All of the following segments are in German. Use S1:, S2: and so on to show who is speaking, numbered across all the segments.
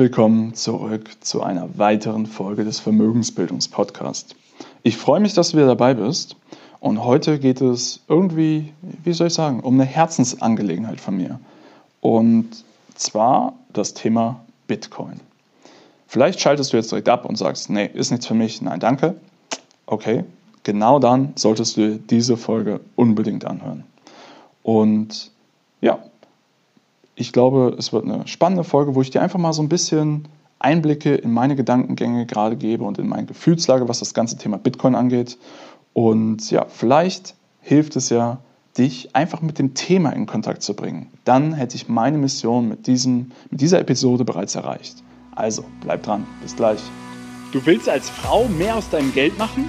S1: willkommen zurück zu einer weiteren Folge des Vermögensbildungspodcasts. Ich freue mich, dass du wieder dabei bist. Und heute geht es irgendwie, wie soll ich sagen, um eine Herzensangelegenheit von mir. Und zwar das Thema Bitcoin. Vielleicht schaltest du jetzt direkt ab und sagst, nee, ist nichts für mich, nein, danke. Okay, genau dann solltest du diese Folge unbedingt anhören. Und ja, ich glaube, es wird eine spannende Folge, wo ich dir einfach mal so ein bisschen Einblicke in meine Gedankengänge gerade gebe und in meine Gefühlslage, was das ganze Thema Bitcoin angeht. Und ja, vielleicht hilft es ja, dich einfach mit dem Thema in Kontakt zu bringen. Dann hätte ich meine Mission mit, diesem, mit dieser Episode bereits erreicht. Also, bleib dran. Bis gleich.
S2: Du willst als Frau mehr aus deinem Geld machen?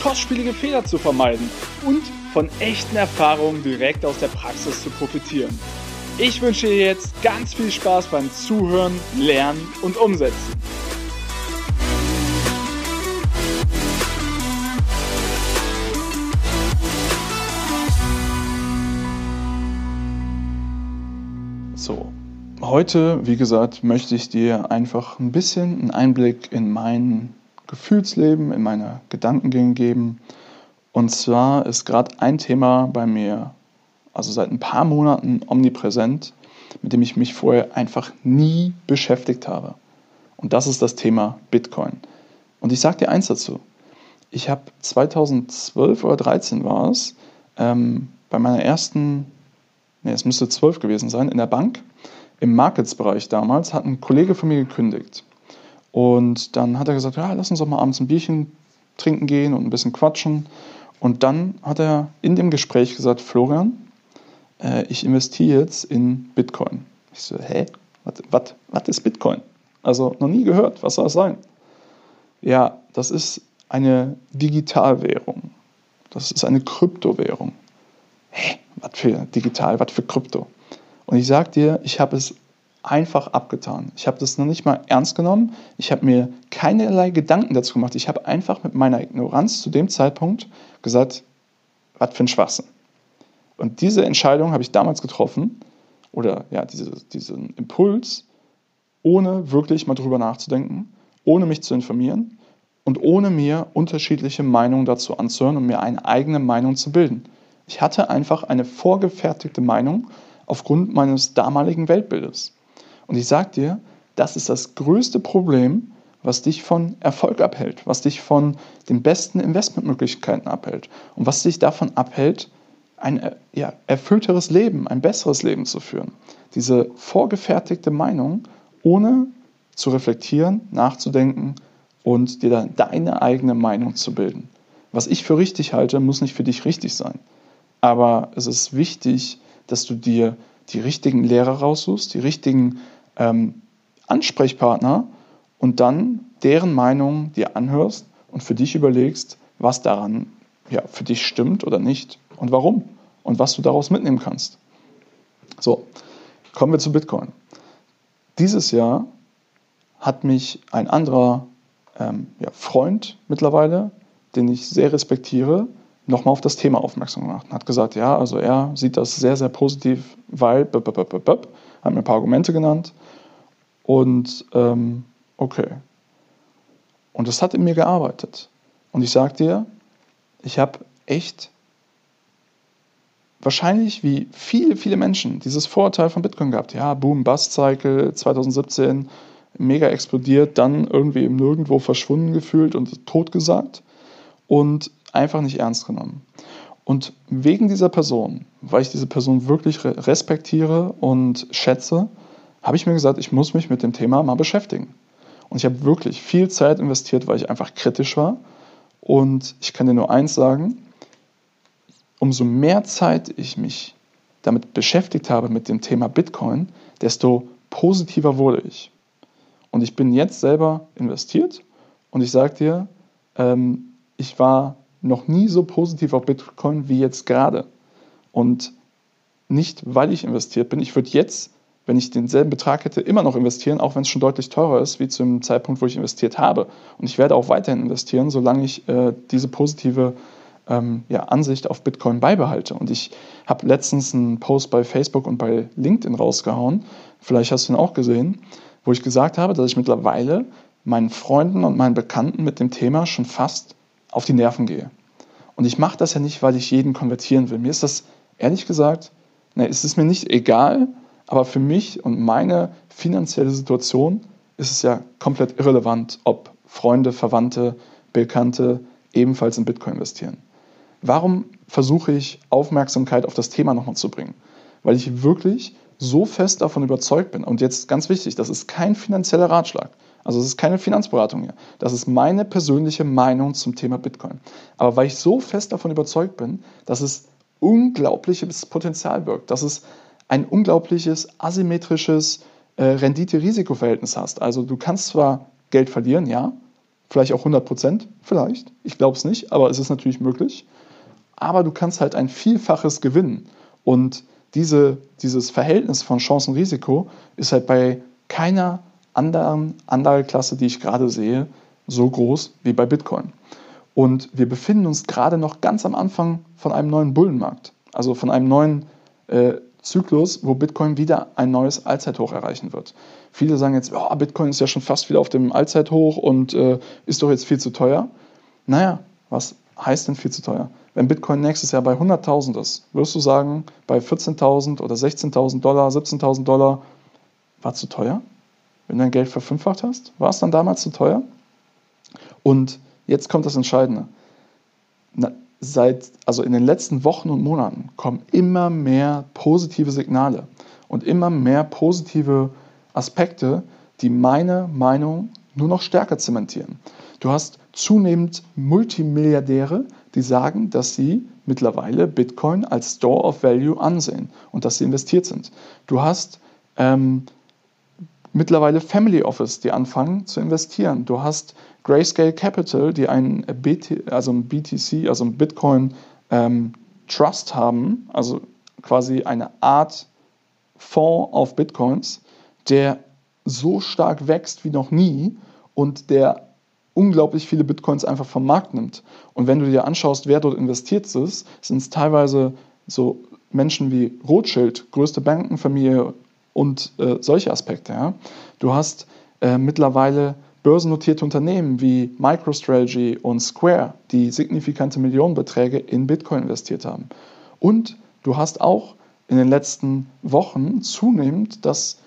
S2: kostspielige Fehler zu vermeiden und von echten Erfahrungen direkt aus der Praxis zu profitieren. Ich wünsche dir jetzt ganz viel Spaß beim Zuhören, Lernen und Umsetzen.
S1: So, heute, wie gesagt, möchte ich dir einfach ein bisschen einen Einblick in meinen Gefühlsleben, in meine Gedankengänge geben. Und zwar ist gerade ein Thema bei mir, also seit ein paar Monaten omnipräsent, mit dem ich mich vorher einfach nie beschäftigt habe. Und das ist das Thema Bitcoin. Und ich sage dir eins dazu. Ich habe 2012 oder 2013 war es, ähm, bei meiner ersten, nee, es müsste 12 gewesen sein, in der Bank, im Markets-Bereich damals, hat ein Kollege von mir gekündigt. Und dann hat er gesagt, ja, lass uns doch mal abends ein Bierchen trinken gehen und ein bisschen quatschen. Und dann hat er in dem Gespräch gesagt, Florian, äh, ich investiere jetzt in Bitcoin. Ich so, hä? Was ist Bitcoin? Also noch nie gehört, was soll das sein? Ja, das ist eine Digitalwährung. Das ist eine Kryptowährung. Hä? Was für digital, was für Krypto? Und ich sag dir, ich habe es einfach abgetan. Ich habe das noch nicht mal ernst genommen. Ich habe mir keinerlei Gedanken dazu gemacht. Ich habe einfach mit meiner Ignoranz zu dem Zeitpunkt gesagt, was für ein Schwachsinn. Und diese Entscheidung habe ich damals getroffen, oder ja, diese, diesen Impuls, ohne wirklich mal drüber nachzudenken, ohne mich zu informieren und ohne mir unterschiedliche Meinungen dazu anzuhören und mir eine eigene Meinung zu bilden. Ich hatte einfach eine vorgefertigte Meinung aufgrund meines damaligen Weltbildes. Und ich sage dir, das ist das größte Problem, was dich von Erfolg abhält, was dich von den besten Investmentmöglichkeiten abhält und was dich davon abhält, ein äh, ja, erfüllteres Leben, ein besseres Leben zu führen. Diese vorgefertigte Meinung, ohne zu reflektieren, nachzudenken und dir dann deine eigene Meinung zu bilden. Was ich für richtig halte, muss nicht für dich richtig sein. Aber es ist wichtig, dass du dir die richtigen Lehrer raussuchst, die richtigen ähm, Ansprechpartner und dann deren Meinung dir anhörst und für dich überlegst, was daran ja, für dich stimmt oder nicht und warum und was du daraus mitnehmen kannst. So, kommen wir zu Bitcoin. Dieses Jahr hat mich ein anderer ähm, ja, Freund mittlerweile, den ich sehr respektiere, nochmal auf das Thema aufmerksam gemacht und hat gesagt, ja, also er sieht das sehr, sehr positiv, weil, hat mir ein paar Argumente genannt und ähm, okay. Und das hat in mir gearbeitet. Und ich sage dir, ich habe echt wahrscheinlich wie viele, viele Menschen dieses Vorurteil von Bitcoin gehabt. Ja, Boom, Bust Cycle 2017, mega explodiert, dann irgendwie im Nirgendwo verschwunden gefühlt und tot gesagt und einfach nicht ernst genommen. Und wegen dieser Person, weil ich diese Person wirklich respektiere und schätze, habe ich mir gesagt, ich muss mich mit dem Thema mal beschäftigen. Und ich habe wirklich viel Zeit investiert, weil ich einfach kritisch war. Und ich kann dir nur eins sagen, umso mehr Zeit ich mich damit beschäftigt habe mit dem Thema Bitcoin, desto positiver wurde ich. Und ich bin jetzt selber investiert und ich sage dir, ähm, ich war noch nie so positiv auf Bitcoin wie jetzt gerade. Und nicht, weil ich investiert bin. Ich würde jetzt, wenn ich denselben Betrag hätte, immer noch investieren, auch wenn es schon deutlich teurer ist, wie zum Zeitpunkt, wo ich investiert habe. Und ich werde auch weiterhin investieren, solange ich äh, diese positive ähm, ja, Ansicht auf Bitcoin beibehalte. Und ich habe letztens einen Post bei Facebook und bei LinkedIn rausgehauen, vielleicht hast du ihn auch gesehen, wo ich gesagt habe, dass ich mittlerweile meinen Freunden und meinen Bekannten mit dem Thema schon fast auf die Nerven gehe. Und ich mache das ja nicht, weil ich jeden konvertieren will. Mir ist das ehrlich gesagt, ne, es ist mir nicht egal, aber für mich und meine finanzielle Situation ist es ja komplett irrelevant, ob Freunde, Verwandte, Bekannte ebenfalls in Bitcoin investieren. Warum versuche ich Aufmerksamkeit auf das Thema nochmal zu bringen? Weil ich wirklich so fest davon überzeugt bin. Und jetzt ganz wichtig, das ist kein finanzieller Ratschlag. Also es ist keine Finanzberatung hier. Das ist meine persönliche Meinung zum Thema Bitcoin. Aber weil ich so fest davon überzeugt bin, dass es unglaubliches Potenzial birgt, dass es ein unglaubliches asymmetrisches äh, Rendite-Risiko-Verhältnis hast. Also du kannst zwar Geld verlieren, ja, vielleicht auch 100 Prozent, vielleicht, ich glaube es nicht, aber es ist natürlich möglich. Aber du kannst halt ein Vielfaches gewinnen. Und diese, dieses Verhältnis von Chancen-Risiko ist halt bei keiner anderen Anlageklasse, die ich gerade sehe, so groß wie bei Bitcoin. Und wir befinden uns gerade noch ganz am Anfang von einem neuen Bullenmarkt, also von einem neuen äh, Zyklus, wo Bitcoin wieder ein neues Allzeithoch erreichen wird. Viele sagen jetzt, oh, Bitcoin ist ja schon fast wieder auf dem Allzeithoch und äh, ist doch jetzt viel zu teuer. Naja, was heißt denn viel zu teuer? Wenn Bitcoin nächstes Jahr bei 100.000 ist, wirst du sagen, bei 14.000 oder 16.000 Dollar, 17.000 Dollar, war zu teuer? Wenn du dein Geld verfünffacht hast, war es dann damals zu teuer? Und jetzt kommt das Entscheidende. Na, seit, also in den letzten Wochen und Monaten kommen immer mehr positive Signale und immer mehr positive Aspekte, die meine Meinung nur noch stärker zementieren. Du hast zunehmend Multimilliardäre, die sagen, dass sie mittlerweile Bitcoin als Store of Value ansehen und dass sie investiert sind. Du hast ähm, mittlerweile Family Office, die anfangen zu investieren. Du hast Grayscale Capital, die ein, BT, also ein BTC, also ein Bitcoin ähm, Trust haben, also quasi eine Art Fonds auf Bitcoins, der so stark wächst wie noch nie und der unglaublich viele Bitcoins einfach vom Markt nimmt. Und wenn du dir anschaust, wer dort investiert ist, sind es teilweise so Menschen wie Rothschild, größte Bankenfamilie und äh, solche Aspekte. Ja. Du hast äh, mittlerweile börsennotierte Unternehmen wie MicroStrategy und Square, die signifikante Millionenbeträge in Bitcoin investiert haben. Und du hast auch in den letzten Wochen zunehmend, dass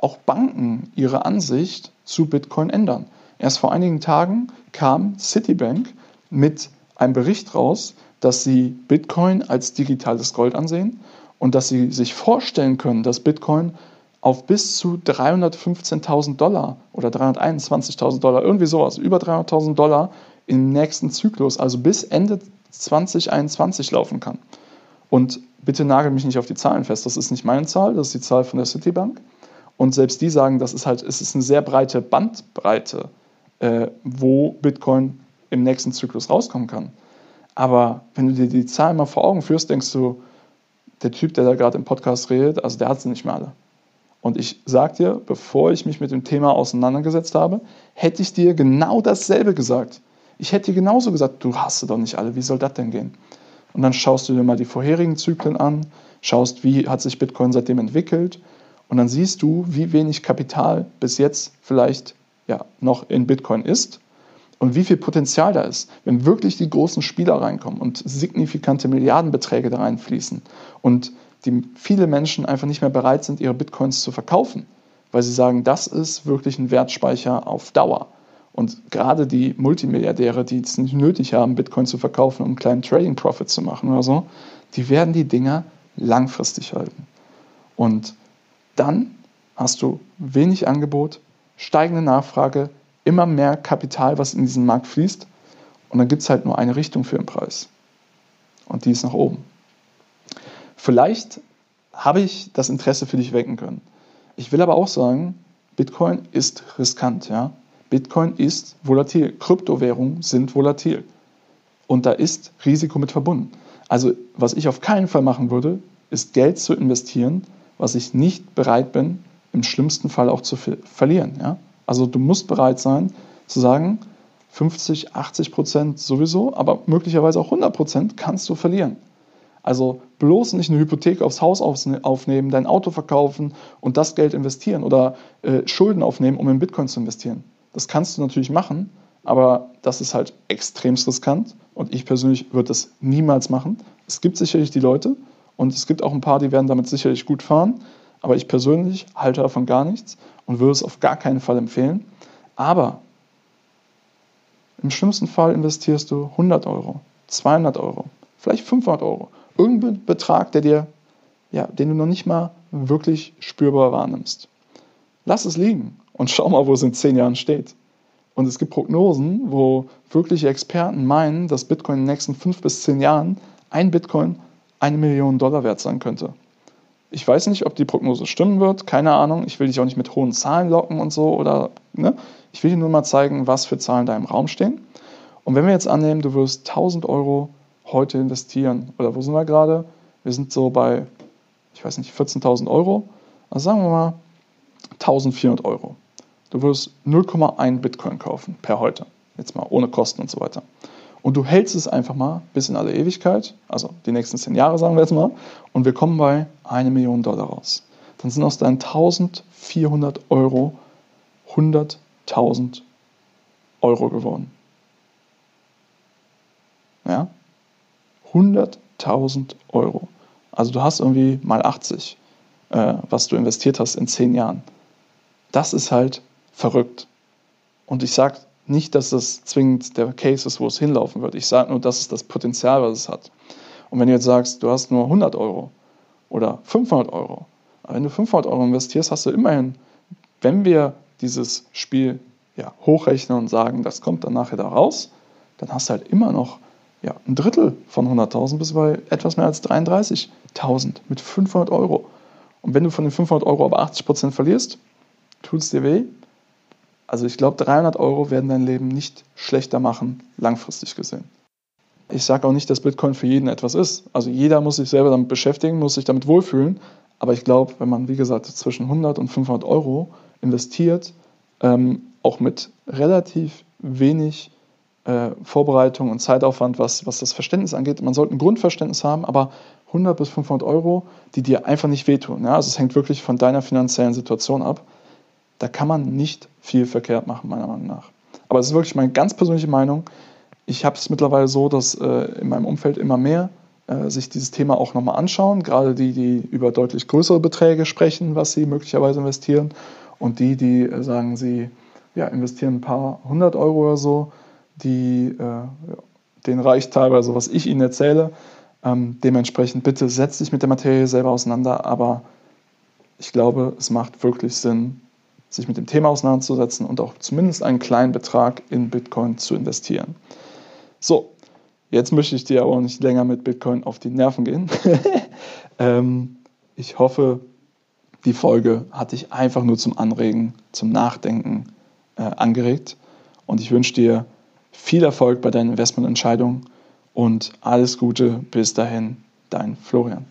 S1: auch Banken ihre Ansicht zu Bitcoin ändern. Erst vor einigen Tagen kam Citibank mit einem Bericht raus, dass sie Bitcoin als digitales Gold ansehen und dass sie sich vorstellen können, dass Bitcoin auf bis zu 315.000 Dollar oder 321.000 Dollar, irgendwie sowas, über 300.000 Dollar im nächsten Zyklus, also bis Ende 2021 laufen kann. Und bitte nagel mich nicht auf die Zahlen fest, das ist nicht meine Zahl, das ist die Zahl von der Citibank. Und selbst die sagen, das ist halt, es ist eine sehr breite Bandbreite, äh, wo Bitcoin im nächsten Zyklus rauskommen kann. Aber wenn du dir die Zahlen mal vor Augen führst, denkst du, der Typ, der da gerade im Podcast redet, also der hat sie nicht mehr alle. Und ich sag dir, bevor ich mich mit dem Thema auseinandergesetzt habe, hätte ich dir genau dasselbe gesagt. Ich hätte dir genauso gesagt, du hast sie doch nicht alle, wie soll das denn gehen? Und dann schaust du dir mal die vorherigen Zyklen an, schaust, wie hat sich Bitcoin seitdem entwickelt und dann siehst du, wie wenig Kapital bis jetzt vielleicht ja, noch in Bitcoin ist und wie viel Potenzial da ist, wenn wirklich die großen Spieler reinkommen und signifikante Milliardenbeträge da reinfließen und die viele Menschen einfach nicht mehr bereit sind, ihre Bitcoins zu verkaufen, weil sie sagen, das ist wirklich ein Wertspeicher auf Dauer. Und gerade die Multimilliardäre, die es nicht nötig haben, Bitcoin zu verkaufen, um einen kleinen Trading Profit zu machen oder so, die werden die Dinger langfristig halten. Und dann hast du wenig Angebot, steigende Nachfrage, immer mehr Kapital, was in diesen Markt fließt. Und dann gibt es halt nur eine Richtung für den Preis. Und die ist nach oben. Vielleicht habe ich das Interesse für dich wecken können. Ich will aber auch sagen, Bitcoin ist riskant, ja. Bitcoin ist volatil. Kryptowährungen sind volatil. Und da ist Risiko mit verbunden. Also, was ich auf keinen Fall machen würde, ist Geld zu investieren, was ich nicht bereit bin, im schlimmsten Fall auch zu verlieren. Ja? Also, du musst bereit sein, zu sagen, 50, 80 Prozent sowieso, aber möglicherweise auch 100 Prozent kannst du verlieren. Also bloß nicht eine Hypothek aufs Haus aufnehmen, dein Auto verkaufen und das Geld investieren oder äh, Schulden aufnehmen, um in Bitcoin zu investieren. Das kannst du natürlich machen, aber das ist halt extremst riskant und ich persönlich würde das niemals machen. Es gibt sicherlich die Leute und es gibt auch ein paar, die werden damit sicherlich gut fahren, aber ich persönlich halte davon gar nichts und würde es auf gar keinen Fall empfehlen. Aber im schlimmsten Fall investierst du 100 Euro, 200 Euro, vielleicht 500 Euro. Irgendein Betrag, der dir, ja, den du noch nicht mal wirklich spürbar wahrnimmst. Lass es liegen und schau mal, wo es in 10 Jahren steht. Und es gibt Prognosen, wo wirkliche Experten meinen, dass Bitcoin in den nächsten 5 bis 10 Jahren ein Bitcoin eine Million Dollar wert sein könnte. Ich weiß nicht, ob die Prognose stimmen wird, keine Ahnung. Ich will dich auch nicht mit hohen Zahlen locken und so oder ne? Ich will dir nur mal zeigen, was für Zahlen da im Raum stehen. Und wenn wir jetzt annehmen, du wirst 1000 Euro heute investieren, oder wo sind wir gerade? Wir sind so bei, ich weiß nicht, 14.000 Euro. Also sagen wir mal 1400 Euro. Du wirst 0,1 Bitcoin kaufen per heute. Jetzt mal ohne Kosten und so weiter. Und du hältst es einfach mal bis in alle Ewigkeit, also die nächsten 10 Jahre sagen wir jetzt mal, und wir kommen bei 1 Million Dollar raus. Dann sind aus deinen 1400 Euro 100.000 Euro geworden. Ja? 100.000 Euro. Also du hast irgendwie mal 80, äh, was du investiert hast in 10 Jahren. Das ist halt verrückt. Und ich sage nicht, dass das zwingend der Case ist, wo es hinlaufen wird. Ich sage nur, das ist das Potenzial, was es hat. Und wenn du jetzt sagst, du hast nur 100 Euro oder 500 Euro, aber wenn du 500 Euro investierst, hast du immerhin, wenn wir dieses Spiel ja, hochrechnen und sagen, das kommt dann nachher da raus, dann hast du halt immer noch ja, ein Drittel von 100.000 bis bei etwas mehr als 33.000 mit 500 Euro. Und wenn du von den 500 Euro aber 80% verlierst, tut es dir weh. Also ich glaube, 300 Euro werden dein Leben nicht schlechter machen, langfristig gesehen. Ich sage auch nicht, dass Bitcoin für jeden etwas ist. Also jeder muss sich selber damit beschäftigen, muss sich damit wohlfühlen. Aber ich glaube, wenn man, wie gesagt, zwischen 100 und 500 Euro investiert, ähm, auch mit relativ wenig äh, Vorbereitung und Zeitaufwand, was, was das Verständnis angeht. Man sollte ein Grundverständnis haben, aber 100 bis 500 Euro, die dir einfach nicht wehtun. Ja? Also es hängt wirklich von deiner finanziellen Situation ab. Da kann man nicht viel verkehrt machen, meiner Meinung nach. Aber es ist wirklich meine ganz persönliche Meinung. Ich habe es mittlerweile so, dass äh, in meinem Umfeld immer mehr äh, sich dieses Thema auch nochmal anschauen, gerade die, die über deutlich größere Beträge sprechen, was sie möglicherweise investieren und die, die äh, sagen, sie ja, investieren ein paar hundert Euro oder so, die, äh, denen reicht teilweise, was ich ihnen erzähle. Ähm, dementsprechend bitte setz dich mit der Materie selber auseinander, aber ich glaube, es macht wirklich Sinn, sich mit dem Thema auseinanderzusetzen und auch zumindest einen kleinen Betrag in Bitcoin zu investieren. So, jetzt möchte ich dir aber nicht länger mit Bitcoin auf die Nerven gehen. ähm, ich hoffe, die Folge hat dich einfach nur zum Anregen, zum Nachdenken äh, angeregt. Und ich wünsche dir viel Erfolg bei deinen Investmententscheidungen und alles Gute bis dahin, dein Florian.